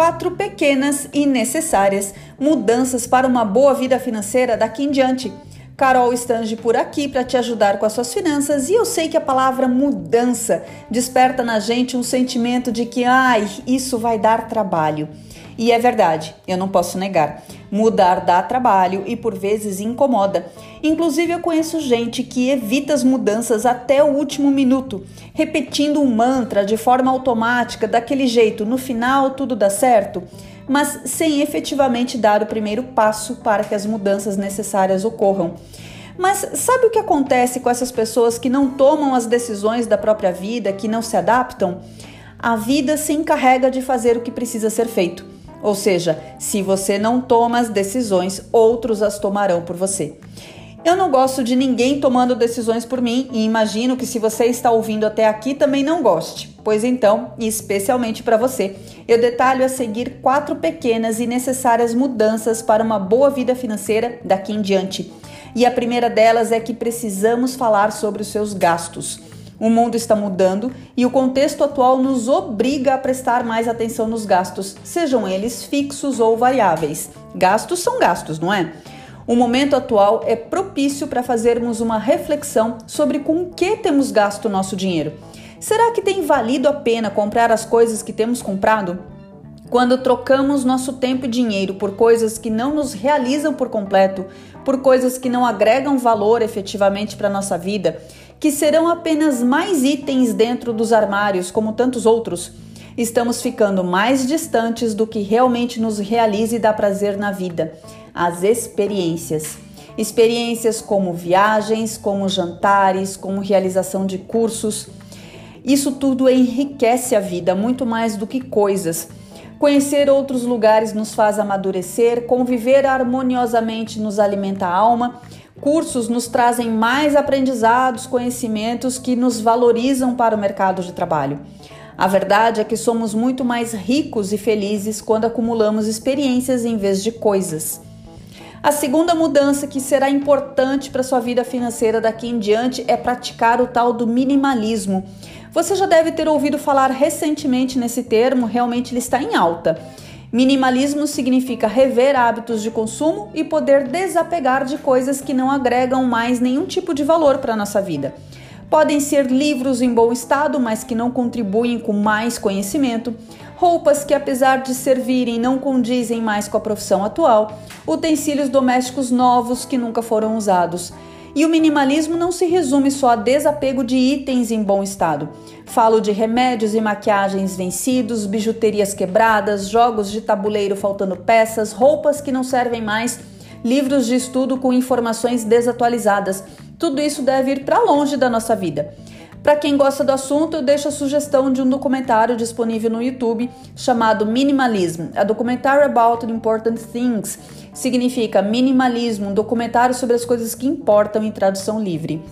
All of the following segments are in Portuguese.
quatro pequenas e necessárias mudanças para uma boa vida financeira daqui em diante. Carol Stange por aqui para te ajudar com as suas finanças e eu sei que a palavra mudança desperta na gente um sentimento de que, ai, isso vai dar trabalho. E é verdade, eu não posso negar. Mudar dá trabalho e por vezes incomoda. Inclusive, eu conheço gente que evita as mudanças até o último minuto, repetindo um mantra de forma automática, daquele jeito, no final tudo dá certo, mas sem efetivamente dar o primeiro passo para que as mudanças necessárias ocorram. Mas sabe o que acontece com essas pessoas que não tomam as decisões da própria vida, que não se adaptam? A vida se encarrega de fazer o que precisa ser feito. Ou seja, se você não toma as decisões, outros as tomarão por você. Eu não gosto de ninguém tomando decisões por mim e imagino que se você está ouvindo até aqui também não goste. Pois então, especialmente para você, eu detalho a seguir quatro pequenas e necessárias mudanças para uma boa vida financeira daqui em diante. E a primeira delas é que precisamos falar sobre os seus gastos. O mundo está mudando e o contexto atual nos obriga a prestar mais atenção nos gastos, sejam eles fixos ou variáveis. Gastos são gastos, não é? O momento atual é propício para fazermos uma reflexão sobre com o que temos gasto nosso dinheiro. Será que tem valido a pena comprar as coisas que temos comprado? Quando trocamos nosso tempo e dinheiro por coisas que não nos realizam por completo, por coisas que não agregam valor efetivamente para nossa vida, que serão apenas mais itens dentro dos armários, como tantos outros, estamos ficando mais distantes do que realmente nos realize e dá prazer na vida: as experiências. Experiências como viagens, como jantares, como realização de cursos. Isso tudo enriquece a vida muito mais do que coisas. Conhecer outros lugares nos faz amadurecer, conviver harmoniosamente nos alimenta a alma Cursos nos trazem mais aprendizados, conhecimentos que nos valorizam para o mercado de trabalho. A verdade é que somos muito mais ricos e felizes quando acumulamos experiências em vez de coisas. A segunda mudança que será importante para sua vida financeira daqui em diante é praticar o tal do minimalismo. Você já deve ter ouvido falar recentemente nesse termo, realmente ele está em alta. Minimalismo significa rever hábitos de consumo e poder desapegar de coisas que não agregam mais nenhum tipo de valor para a nossa vida. Podem ser livros em bom estado, mas que não contribuem com mais conhecimento, roupas que, apesar de servirem, não condizem mais com a profissão atual, utensílios domésticos novos que nunca foram usados. E o minimalismo não se resume só a desapego de itens em bom estado. Falo de remédios e maquiagens vencidos, bijuterias quebradas, jogos de tabuleiro faltando peças, roupas que não servem mais, livros de estudo com informações desatualizadas. Tudo isso deve ir para longe da nossa vida. Para quem gosta do assunto, eu deixo a sugestão de um documentário disponível no YouTube chamado Minimalism, a documentary about important things. Significa minimalismo, um documentário sobre as coisas que importam em tradução livre.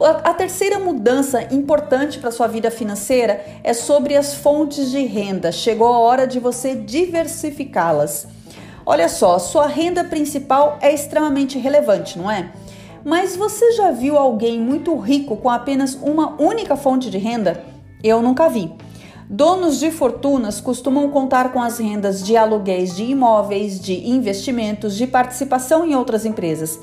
A terceira mudança importante para sua vida financeira é sobre as fontes de renda. Chegou a hora de você diversificá-las. Olha só, sua renda principal é extremamente relevante, não é? Mas você já viu alguém muito rico com apenas uma única fonte de renda? Eu nunca vi. Donos de fortunas costumam contar com as rendas de aluguéis de imóveis, de investimentos, de participação em outras empresas.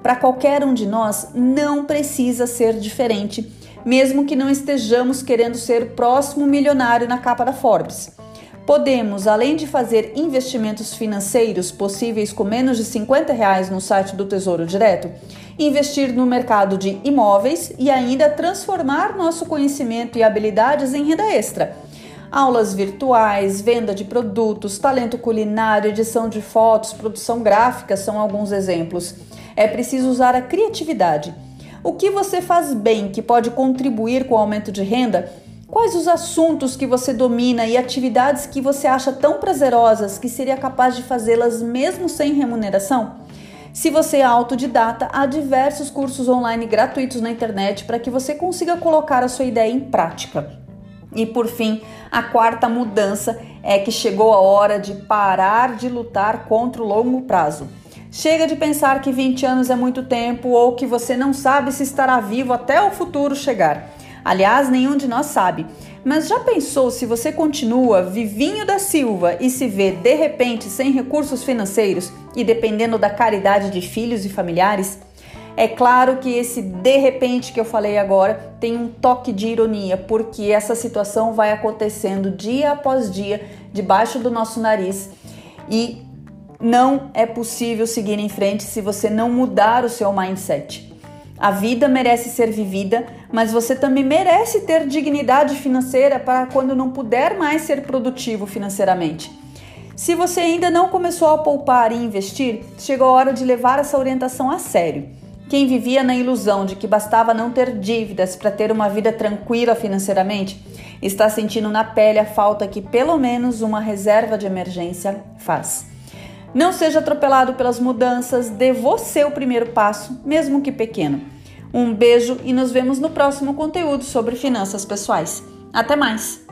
Para qualquer um de nós, não precisa ser diferente, mesmo que não estejamos querendo ser próximo milionário na capa da Forbes. Podemos, além de fazer investimentos financeiros possíveis com menos de 50 reais no site do Tesouro Direto, investir no mercado de imóveis e ainda transformar nosso conhecimento e habilidades em renda extra. Aulas virtuais, venda de produtos, talento culinário, edição de fotos, produção gráfica são alguns exemplos. É preciso usar a criatividade. O que você faz bem que pode contribuir com o aumento de renda? Quais os assuntos que você domina e atividades que você acha tão prazerosas que seria capaz de fazê-las mesmo sem remuneração? Se você é autodidata, há diversos cursos online gratuitos na internet para que você consiga colocar a sua ideia em prática. E por fim, a quarta mudança é que chegou a hora de parar de lutar contra o longo prazo. Chega de pensar que 20 anos é muito tempo ou que você não sabe se estará vivo até o futuro chegar. Aliás, nenhum de nós sabe. Mas já pensou se você continua vivinho da Silva e se vê de repente sem recursos financeiros e dependendo da caridade de filhos e familiares? É claro que esse de repente que eu falei agora tem um toque de ironia, porque essa situação vai acontecendo dia após dia debaixo do nosso nariz e não é possível seguir em frente se você não mudar o seu mindset. A vida merece ser vivida, mas você também merece ter dignidade financeira para quando não puder mais ser produtivo financeiramente. Se você ainda não começou a poupar e investir, chegou a hora de levar essa orientação a sério. Quem vivia na ilusão de que bastava não ter dívidas para ter uma vida tranquila financeiramente, está sentindo na pele a falta que pelo menos uma reserva de emergência faz. Não seja atropelado pelas mudanças, dê você o primeiro passo, mesmo que pequeno. Um beijo e nos vemos no próximo conteúdo sobre finanças pessoais. Até mais!